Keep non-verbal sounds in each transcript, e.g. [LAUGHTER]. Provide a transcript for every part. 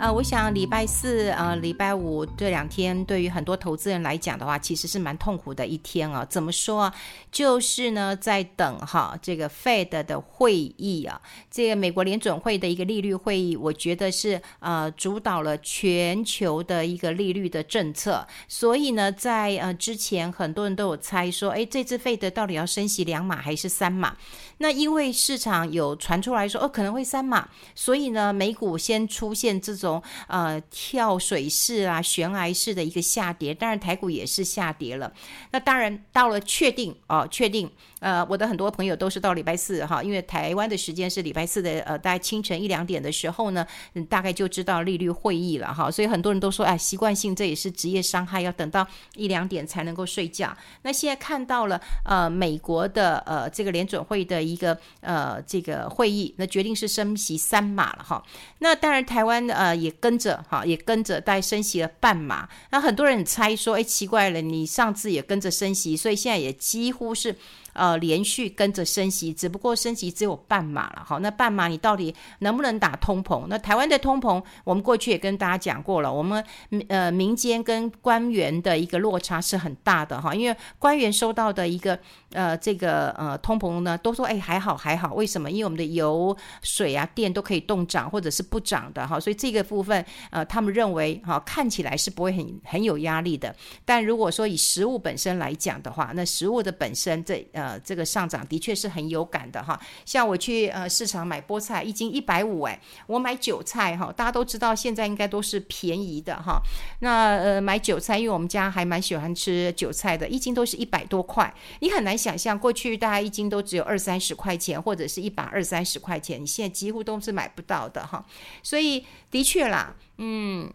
呃，我想礼拜四、呃礼拜五这两天，对于很多投资人来讲的话，其实是蛮痛苦的一天啊。怎么说啊？就是呢，在等哈这个 Fed 的会议啊，这个美国联准会的一个利率会议，我觉得是呃主导了全球的一个利率的政策。所以呢，在呃之前，很多人都有猜说，哎，这次 Fed 到底要升息两码还是三码？那因为市场有传出来说，哦，可能会三码，所以呢，美股先出现这种。呃跳水式啊悬崖式的一个下跌，当然台股也是下跌了。那当然到了确定哦，确定呃，我的很多朋友都是到礼拜四哈，因为台湾的时间是礼拜四的呃，大概清晨一两点的时候呢，大概就知道利率会议了哈。所以很多人都说，哎，习惯性这也是职业伤害，要等到一两点才能够睡觉。那现在看到了呃美国的呃这个联准会的一个呃这个会议，那决定是升息三码了哈。那当然台湾呃。也跟着哈，也跟着带升息了半码。那很多人猜说，哎，奇怪了，你上次也跟着升息，所以现在也几乎是。呃，连续跟着升息，只不过升息只有半码了，好，那半码你到底能不能打通膨？那台湾的通膨，我们过去也跟大家讲过了，我们呃民间跟官员的一个落差是很大的哈，因为官员收到的一个呃这个呃通膨呢，都说哎还好还好，为什么？因为我们的油水啊电都可以动涨或者是不涨的哈，所以这个部分呃他们认为哈看起来是不会很很有压力的，但如果说以实物本身来讲的话，那实物的本身这呃。呃，这个上涨的确是很有感的哈。像我去呃市场买菠菜，一斤一百五，哎，我买韭菜哈，大家都知道现在应该都是便宜的哈。那呃买韭菜，因为我们家还蛮喜欢吃韭菜的，一斤都是一百多块。你很难想象，过去大家一斤都只有二三十块钱，或者是一百二三十块钱，你现在几乎都是买不到的哈。所以的确啦，嗯。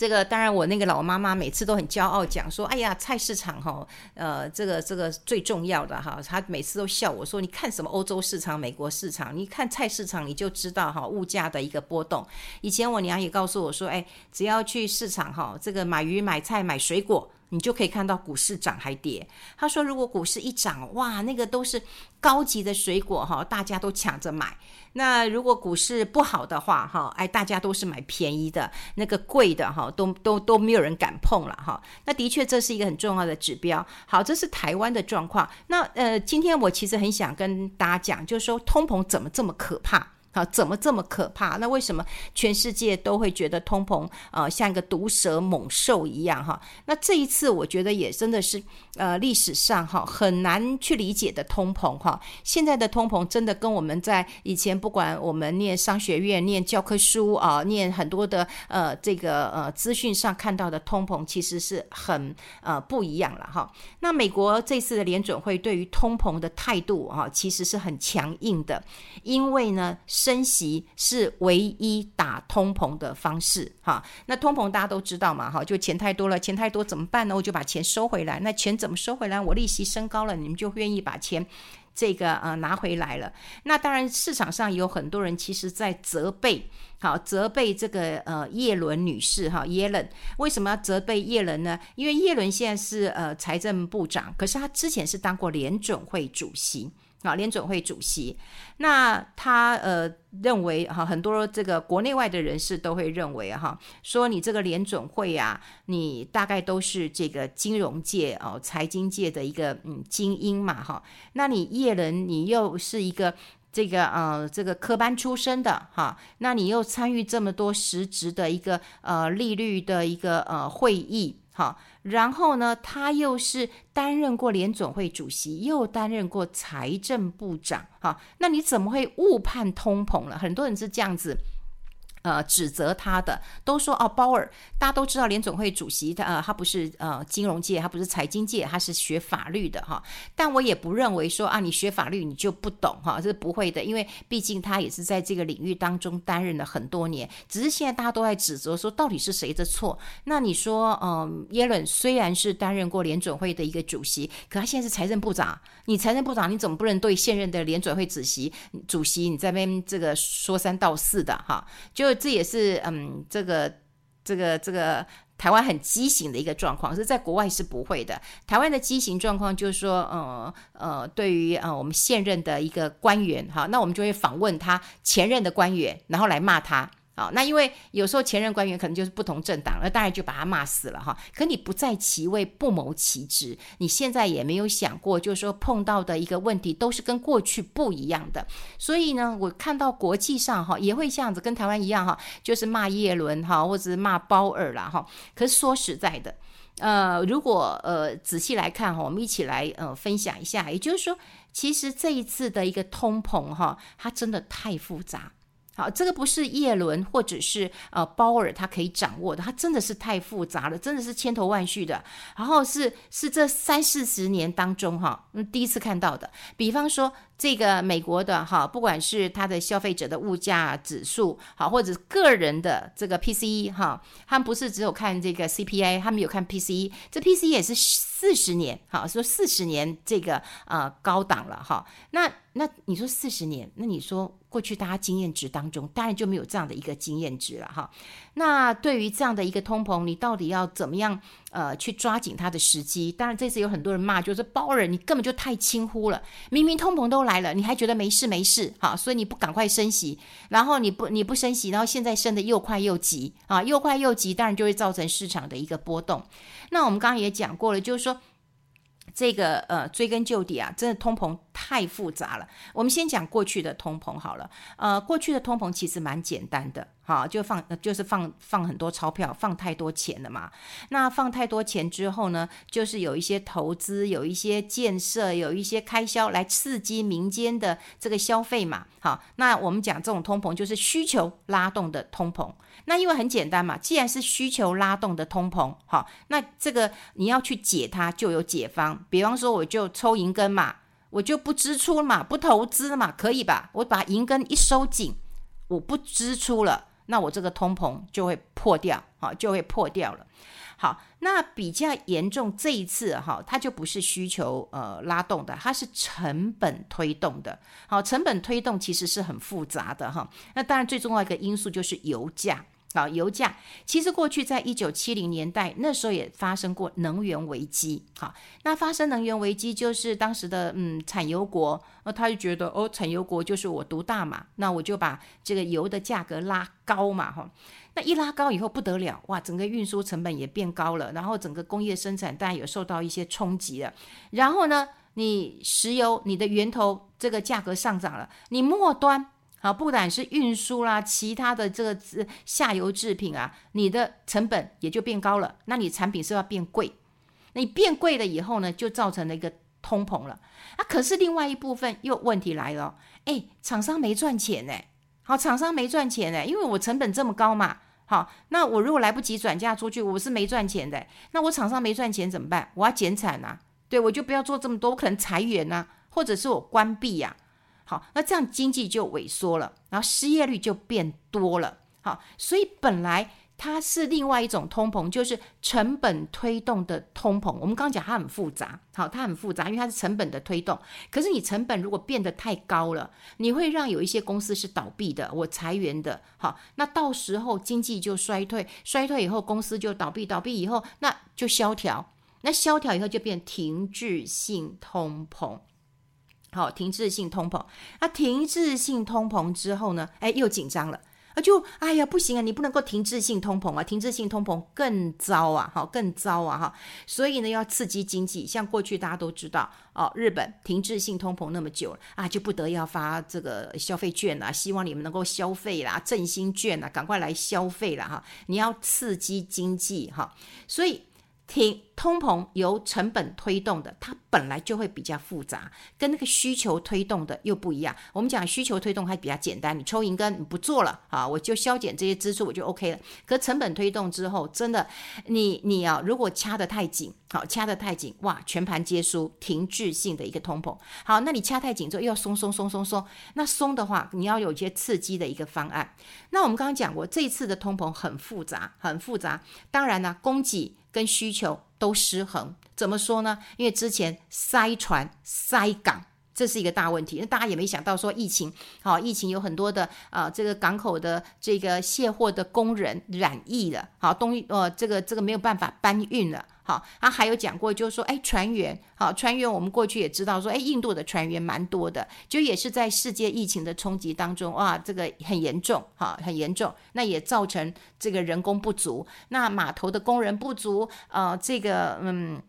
这个当然，我那个老妈妈每次都很骄傲讲说：“哎呀，菜市场哈，呃，这个这个最重要的哈。”她每次都笑我说：“你看什么欧洲市场、美国市场？你看菜市场，你就知道哈物价的一个波动。”以前我娘也告诉我说：“哎，只要去市场哈，这个买鱼、买菜、买水果。”你就可以看到股市涨还跌。他说，如果股市一涨，哇，那个都是高级的水果哈，大家都抢着买。那如果股市不好的话，哈，哎，大家都是买便宜的，那个贵的哈，都都都没有人敢碰了哈。那的确这是一个很重要的指标。好，这是台湾的状况。那呃，今天我其实很想跟大家讲，就是说通膨怎么这么可怕？好，怎么这么可怕？那为什么全世界都会觉得通膨呃像一个毒蛇猛兽一样哈？那这一次我觉得也真的是呃历史上哈很难去理解的通膨哈。现在的通膨真的跟我们在以前不管我们念商学院念教科书啊，念很多的呃这个呃资讯上看到的通膨其实是很呃不一样了哈。那美国这次的联准会对于通膨的态度哈其实是很强硬的，因为呢。升息是唯一打通膨的方式，哈。那通膨大家都知道嘛，哈，就钱太多了，钱太多怎么办呢？我就把钱收回来。那钱怎么收回来？我利息升高了，你们就愿意把钱这个呃拿回来了。那当然，市场上有很多人其实在责备，好，责备这个呃叶伦女士哈，耶伦为什么要责备叶伦呢？因为叶伦现在是呃财政部长，可是他之前是当过联准会主席。啊，联准会主席，那他呃认为哈，很多这个国内外的人士都会认为哈，说你这个联准会啊，你大概都是这个金融界哦，财经界的一个嗯精英嘛哈，那你叶伦你又是一个这个呃这个科班出身的哈，那你又参与这么多实质的一个呃利率的一个呃会议。好，然后呢，他又是担任过联总会主席，又担任过财政部长。好，那你怎么会误判通膨了？很多人是这样子。呃，指责他的都说哦，鲍尔，大家都知道联准会主席，他呃，他不是呃金融界，他不是财经界，他是学法律的哈。但我也不认为说啊，你学法律你就不懂哈，这是不会的，因为毕竟他也是在这个领域当中担任了很多年。只是现在大家都在指责说，到底是谁的错？那你说，嗯、耶伦虽然是担任过联准会的一个主席，可他现在是财政部长，你财政部长你怎么不能对现任的联准会主席主席你在边这个说三道四的哈？就这也是嗯，这个这个这个台湾很畸形的一个状况，是在国外是不会的。台湾的畸形状况就是说，呃呃，对于呃我们现任的一个官员，哈，那我们就会访问他前任的官员，然后来骂他。好，那因为有时候前任官员可能就是不同政党，那当然就把他骂死了哈。可你不在其位，不谋其职，你现在也没有想过，就是说碰到的一个问题都是跟过去不一样的。所以呢，我看到国际上哈也会这样子，跟台湾一样哈，就是骂叶伦哈，或者是骂鲍尔啦哈。可是说实在的，呃，如果呃仔细来看哈，我们一起来呃分享一下，也就是说，其实这一次的一个通膨哈，它真的太复杂。好，这个不是叶伦或者是呃鲍尔他可以掌握的，他真的是太复杂了，真的是千头万绪的。然后是是这三四十年当中哈，嗯，第一次看到的。比方说这个美国的哈，不管是它的消费者的物价指数，好，或者个人的这个 PCE 哈，他们不是只有看这个 CPI，他们有看 PCE，这 PCE 也是四十年，好，说四十年这个呃高档了哈。那那你说四十年，那你说？过去大家经验值当中，当然就没有这样的一个经验值了哈。那对于这样的一个通膨，你到底要怎么样呃去抓紧它的时机？当然这次有很多人骂，就是包尔你根本就太轻忽了，明明通膨都来了，你还觉得没事没事哈，所以你不赶快升息，然后你不你不升息，然后现在升得又快又急啊，又快又急，当然就会造成市场的一个波动。那我们刚刚也讲过了，就是说。这个呃，追根究底啊，真的通膨太复杂了。我们先讲过去的通膨好了。呃，过去的通膨其实蛮简单的，哈，就放就是放放很多钞票，放太多钱了嘛。那放太多钱之后呢，就是有一些投资，有一些建设，有一些开销来刺激民间的这个消费嘛。好，那我们讲这种通膨就是需求拉动的通膨。那因为很简单嘛，既然是需求拉动的通膨，好，那这个你要去解它，就有解方。比方说，我就抽银根嘛，我就不支出嘛，不投资嘛，可以吧？我把银根一收紧，我不支出了，那我这个通膨就会破掉，好，就会破掉了。好，那比较严重这一次哈，它就不是需求呃拉动的，它是成本推动的。好，成本推动其实是很复杂的哈。那当然最重要一个因素就是油价。好，油价其实过去在一九七零年代那时候也发生过能源危机。好，那发生能源危机就是当时的嗯产油国，呃他就觉得哦产油国就是我独大嘛，那我就把这个油的价格拉高嘛哈。那一拉高以后不得了哇，整个运输成本也变高了，然后整个工业生产当然有受到一些冲击了。然后呢，你石油你的源头这个价格上涨了，你末端。好，不管是运输啦，其他的这个下游制品啊，你的成本也就变高了，那你产品是要变贵，你变贵了以后呢，就造成了一个通膨了。啊，可是另外一部分又问题来了，哎，厂商没赚钱呢。好，厂商没赚钱呢，因为我成本这么高嘛。好，那我如果来不及转嫁出去，我是没赚钱的。那我厂商没赚钱怎么办？我要减产啊，对，我就不要做这么多，我可能裁员呐，或者是我关闭呀。好，那这样经济就萎缩了，然后失业率就变多了。好，所以本来它是另外一种通膨，就是成本推动的通膨。我们刚刚讲它很复杂，好，它很复杂，因为它是成本的推动。可是你成本如果变得太高了，你会让有一些公司是倒闭的，我裁员的。好，那到时候经济就衰退，衰退以后公司就倒闭，倒闭以后那就萧条，那萧条以后就变停滞性通膨。好，停滞性通膨，那停滞性通膨之后呢？哎，又紧张了啊！就哎呀，不行啊，你不能够停滞性通膨啊，停滞性通膨更糟啊，好，更糟啊，哈！所以呢，要刺激经济，像过去大家都知道哦，日本停滞性通膨那么久了啊，就不得要发这个消费券啦，希望你们能够消费啦，振兴券啦，赶快来消费啦，哈！你要刺激经济哈，所以。挺通膨由成本推动的，它本来就会比较复杂，跟那个需求推动的又不一样。我们讲需求推动还比较简单，你抽银根你不做了啊，我就削减这些支出，我就 OK 了。可成本推动之后，真的你你啊，如果掐得太紧，好掐得太紧，哇，全盘皆输，停滞性的一个通膨。好，那你掐太紧之后又要松松松松松，那松的话，你要有一些刺激的一个方案。那我们刚刚讲过，这一次的通膨很复杂，很复杂。当然呢，供给。跟需求都失衡，怎么说呢？因为之前塞船、塞港这是一个大问题。那大家也没想到说疫情，好，疫情有很多的啊、这个港口的这个卸货的工人染疫了，好，东呃，这个这个没有办法搬运了。好，他还有讲过，就是说，哎，船员，好，船员，我们过去也知道说，哎，印度的船员蛮多的，就也是在世界疫情的冲击当中，哇，这个很严重，哈，很严重，那也造成这个人工不足，那码头的工人不足，呃，这个，嗯，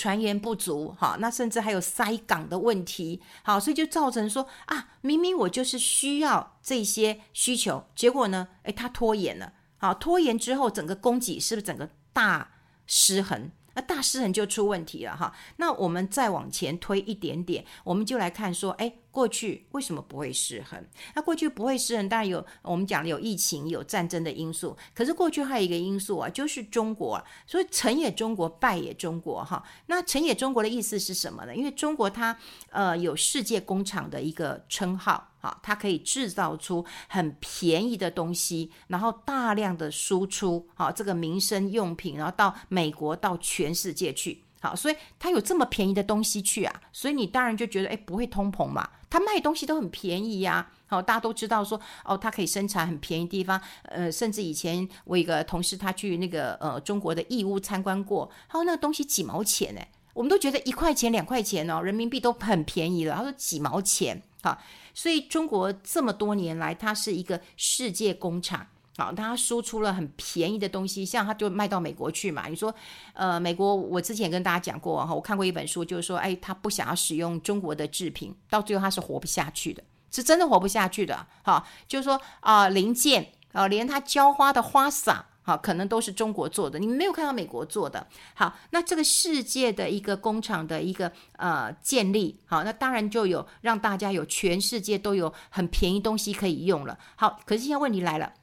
船员不足，哈，那甚至还有塞港的问题，好，所以就造成说，啊，明明我就是需要这些需求，结果呢，哎，他拖延了，好，拖延之后，整个供给是不是整个大失衡，那大失衡就出问题了哈。那我们再往前推一点点，我们就来看说，哎。过去为什么不会失衡？那过去不会失衡，当然有我们讲的有疫情、有战争的因素。可是过去还有一个因素啊，就是中国啊。所以成也中国，败也中国哈。那成也中国的意思是什么呢？因为中国它呃有世界工厂的一个称号哈，它可以制造出很便宜的东西，然后大量的输出好这个民生用品，然后到美国到全世界去。好，所以他有这么便宜的东西去啊，所以你当然就觉得，哎，不会通膨嘛？他卖东西都很便宜呀。好，大家都知道说，哦，它可以生产很便宜的地方。呃，甚至以前我一个同事他去那个呃中国的义乌参观过，他说那个东西几毛钱呢？我们都觉得一块钱两块钱哦，人民币都很便宜了。他说几毛钱，好，所以中国这么多年来，它是一个世界工厂。好，他输出了很便宜的东西，像他就卖到美国去嘛。你说，呃，美国我之前也跟大家讲过哈，我看过一本书，就是说，哎，他不想要使用中国的制品，到最后他是活不下去的，是真的活不下去的。好，就是说啊、零件啊、连他浇花的花洒，好，可能都是中国做的，你没有看到美国做的。好，那这个世界的一个工厂的一个呃建立，好，那当然就有让大家有全世界都有很便宜东西可以用了。好，可是现在问题来了。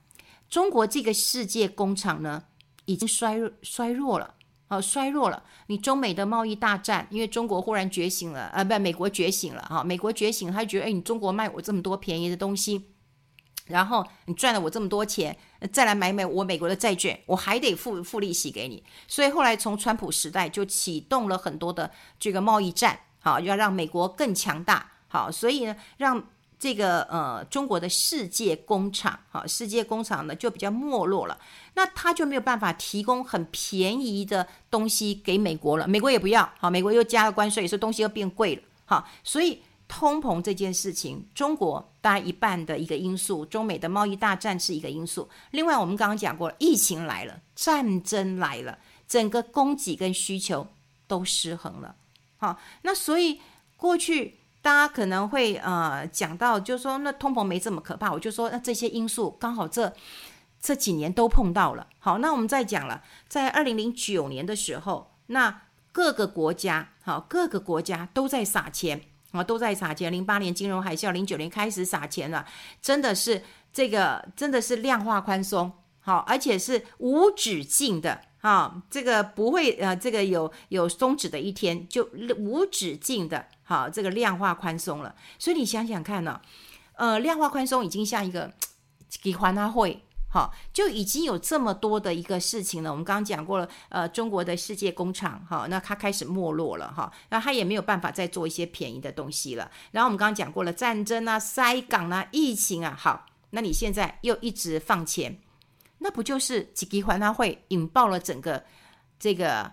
中国这个世界工厂呢，已经衰弱衰弱了，好、衰弱了。你中美的贸易大战，因为中国忽然觉醒了，啊，不，美国觉醒了，哈、美国觉醒，他觉得，哎，你中国卖我这么多便宜的东西，然后你赚了我这么多钱，再来买买我美国的债券，我还得付付利息给你。所以后来从川普时代就启动了很多的这个贸易战，好、要让美国更强大，好，所以呢，让。这个呃，中国的世界工厂，哈，世界工厂呢就比较没落了，那他就没有办法提供很便宜的东西给美国了，美国也不要，好，美国又加了关税，所以东西又变贵了，好，所以通膨这件事情，中国大概一半的一个因素，中美的贸易大战是一个因素，另外我们刚刚讲过，疫情来了，战争来了，整个供给跟需求都失衡了，好，那所以过去。大家可能会呃讲到，就是说那通膨没这么可怕，我就说那这些因素刚好这这几年都碰到了。好，那我们再讲了，在二零零九年的时候，那各个国家好，各个国家都在撒钱啊，都在撒钱。零八年金融海啸，零九年开始撒钱了，真的是这个真的是量化宽松，好，而且是无止境的。啊，这个不会呃，这个有有终止的一天，就无止境的，好，这个量化宽松了。所以你想想看呢，呃，量化宽松已经像一个 [TSK] 给还他会，好，就已经有这么多的一个事情了。我们刚刚讲过了，呃，中国的世界工厂，哈，那它开始没落了，哈，那它也没有办法再做一些便宜的东西了。然后我们刚刚讲过了，战争啊、塞港啊、疫情啊，好，那你现在又一直放钱。那不就是几级还他会引爆了整个这个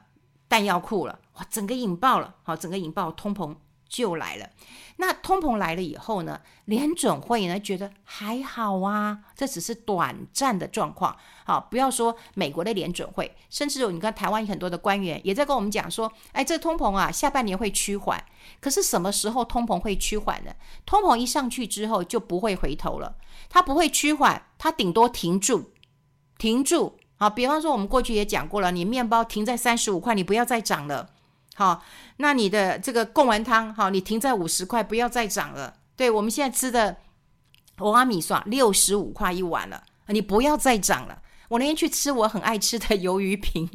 弹药库了？哇，整个引爆了，好，整个引爆通膨就来了。那通膨来了以后呢，联准会呢觉得还好啊，这只是短暂的状况。好，不要说美国的联准会，甚至有你看台湾很多的官员也在跟我们讲说，哎，这通膨啊，下半年会趋缓。可是什么时候通膨会趋缓呢？通膨一上去之后就不会回头了，它不会趋缓，它顶多停住。停住，好，比方说我们过去也讲过了，你面包停在三十五块，你不要再涨了，好，那你的这个贡丸汤，好，你停在五十块，不要再涨了。对，我们现在吃的欧阿米刷六十五块一碗了，你不要再涨了。我那天去吃我很爱吃的鱿鱼饼，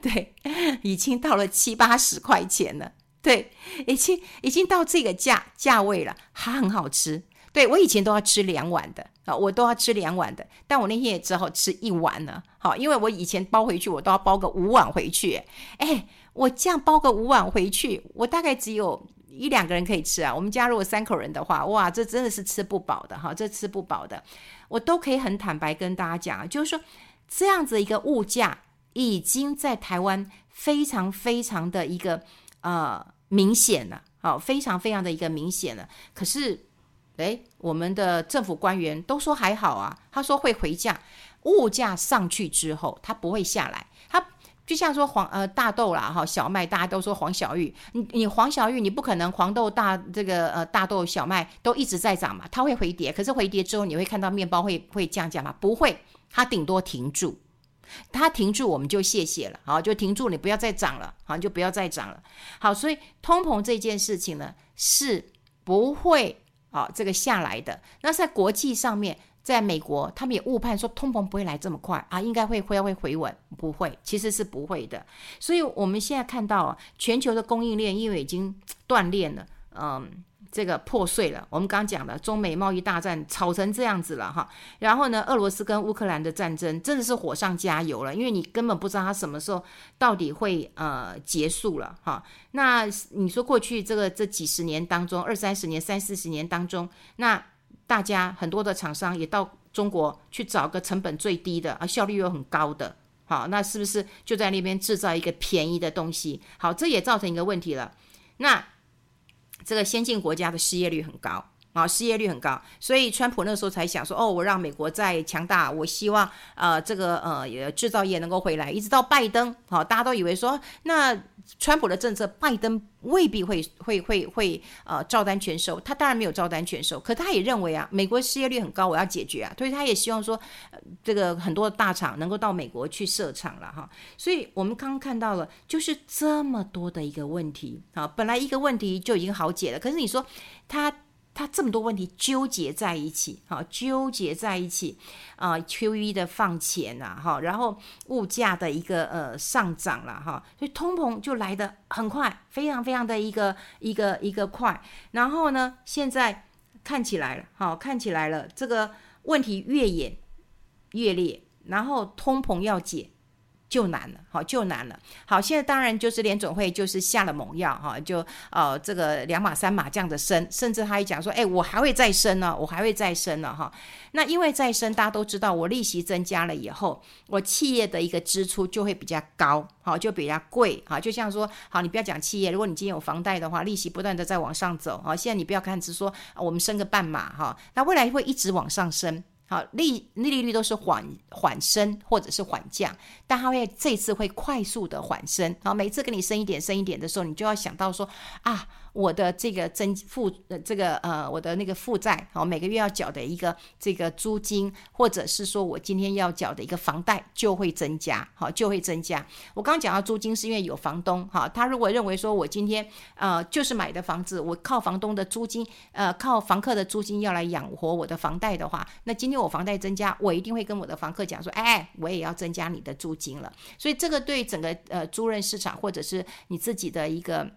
对，已经到了七八十块钱了，对，已经已经到这个价价位了，还很好吃。对，我以前都要吃两碗的啊，我都要吃两碗的，但我那天也只好吃一碗了。好，因为我以前包回去，我都要包个五碗回去。哎，我这样包个五碗回去，我大概只有一两个人可以吃啊。我们家如果三口人的话，哇，这真的是吃不饱的哈，这吃不饱的。我都可以很坦白跟大家讲啊，就是说这样子一个物价已经在台湾非常非常的一个呃明显了，好，非常非常的一个明显了。可是，诶，我们的政府官员都说还好啊，他说会回降，物价上去之后，它不会下来，它。就像说黄呃大豆啦哈小麦，大家都说黄小玉，你你黄小玉你不可能黄豆大这个呃大豆小麦都一直在涨嘛，它会回跌，可是回跌之后你会看到面包会会降价吗？不会，它顶多停住，它停住我们就谢谢了，好就停住，你不要再涨了，好就不要再涨了，好，所以通膨这件事情呢是不会啊这个下来的，那在国际上面。在美国，他们也误判说通膨不会来这么快啊，应该会会会回稳，不会，其实是不会的。所以我们现在看到啊，全球的供应链因为已经 [TSK] 断裂了，嗯，这个破碎了。我们刚讲的中美贸易大战吵成这样子了哈，然后呢，俄罗斯跟乌克兰的战争真的是火上加油了，因为你根本不知道它什么时候到底会呃结束了哈。那你说过去这个这几十年当中，二三十年、三四十年当中，那。大家很多的厂商也到中国去找个成本最低的啊，效率又很高的，好，那是不是就在那边制造一个便宜的东西？好，这也造成一个问题了。那这个先进国家的失业率很高。啊，失业率很高，所以川普那时候才想说，哦，我让美国再强大，我希望呃这个呃制造业能够回来。一直到拜登，好、大家都以为说，那川普的政策，拜登未必会会会会呃照单全收。他当然没有照单全收，可他也认为啊，美国失业率很高，我要解决啊，所以他也希望说，呃、这个很多大厂能够到美国去设厂了哈。所以我们刚刚看到了，就是这么多的一个问题啊，本来一个问题就已经好解了，可是你说他。他这么多问题纠结在一起，哈，纠结在一起啊，QE 的放钱呐，哈，然后物价的一个呃上涨了，哈，所以通膨就来的很快，非常非常的一个一个一个快。然后呢，现在看起来了，好，看起来了，这个问题越演越烈，然后通膨要解。就难了，好，就难了。好，现在当然就是联总会就是下了猛药，哈，就呃这个两码三码这样的升，甚至他还讲说，哎，我还会再升呢，我还会再升呢，哈。那因为再升，大家都知道，我利息增加了以后，我企业的一个支出就会比较高，好，就比较贵，哈。就像说，好，你不要讲企业，如果你今天有房贷的话，利息不断的在往上走，好，现在你不要看只说我们升个半码，哈，那未来会一直往上升。好，利利率都是缓缓升或者是缓降，但它会这次会快速的缓升。好，每次给你升一点升一点的时候，你就要想到说啊。我的这个增负呃，这个呃，我的那个负债，好，每个月要缴的一个这个租金，或者是说我今天要缴的一个房贷就会增加，好，就会增加。我刚刚讲到租金是因为有房东，哈，他如果认为说我今天呃就是买的房子，我靠房东的租金，呃，靠房客的租金要来养活我的房贷的话，那今天我房贷增加，我一定会跟我的房客讲说，哎，我也要增加你的租金了。所以这个对整个呃租赁市场或者是你自己的一个。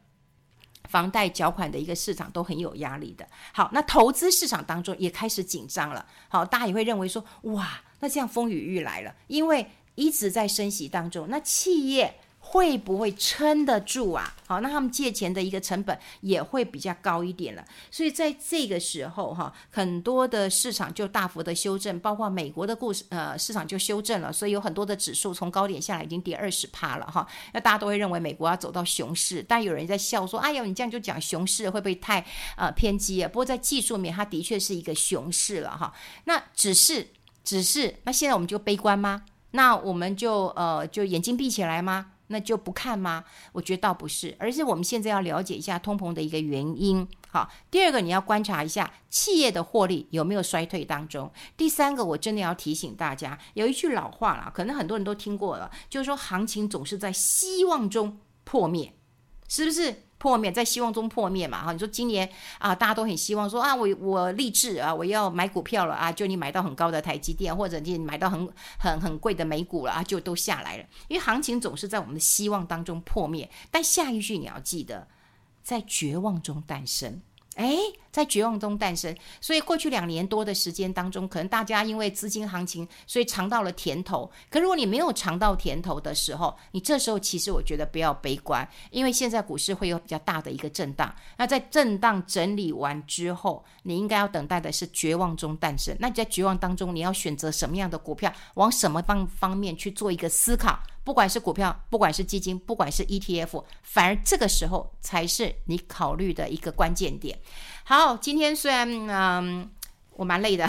房贷缴款的一个市场都很有压力的。好，那投资市场当中也开始紧张了。好，大家也会认为说，哇，那这样风雨欲来了，因为一直在升息当中，那企业。会不会撑得住啊？好，那他们借钱的一个成本也会比较高一点了。所以在这个时候哈，很多的市场就大幅的修正，包括美国的故事呃市场就修正了，所以有很多的指数从高点下来已经跌二十趴了哈。那大家都会认为美国要走到熊市，但有人在笑说：“哎呀，你这样就讲熊市会不会太呃偏激啊？”不过在技术面，它的确是一个熊市了哈。那只是只是，那现在我们就悲观吗？那我们就呃就眼睛闭起来吗？那就不看吗？我觉得倒不是，而是我们现在要了解一下通膨的一个原因。好，第二个你要观察一下企业的获利有没有衰退当中。第三个，我真的要提醒大家，有一句老话啦，可能很多人都听过了，就是说行情总是在希望中破灭，是不是？破灭，在希望中破灭嘛哈，你说今年啊，大家都很希望说啊，我我立志啊，我要买股票了啊，就你买到很高的台积电，或者你买到很很很贵的美股了啊，就都下来了。因为行情总是在我们的希望当中破灭，但下一句你要记得，在绝望中诞生。诶，在绝望中诞生。所以过去两年多的时间当中，可能大家因为资金行情，所以尝到了甜头。可如果你没有尝到甜头的时候，你这时候其实我觉得不要悲观，因为现在股市会有比较大的一个震荡。那在震荡整理完之后，你应该要等待的是绝望中诞生。那你在绝望当中，你要选择什么样的股票，往什么方方面去做一个思考？不管是股票，不管是基金，不管是 ETF，反而这个时候才是你考虑的一个关键点。好，今天虽然嗯，我蛮累的。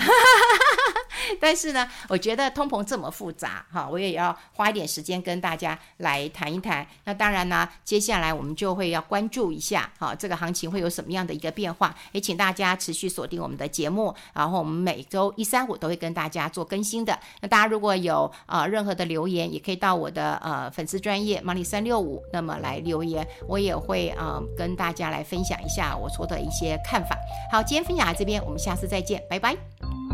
[LAUGHS] 但是呢，我觉得通膨这么复杂，哈，我也要花一点时间跟大家来谈一谈。那当然呢，接下来我们就会要关注一下，哈，这个行情会有什么样的一个变化？也请大家持续锁定我们的节目，然后我们每周一、三、五都会跟大家做更新的。那大家如果有呃任何的留言，也可以到我的呃粉丝专业 Money 三六五，那么来留言，我也会呃跟大家来分享一下我说的一些看法。好，今天分享到这边，我们下次再见，拜拜。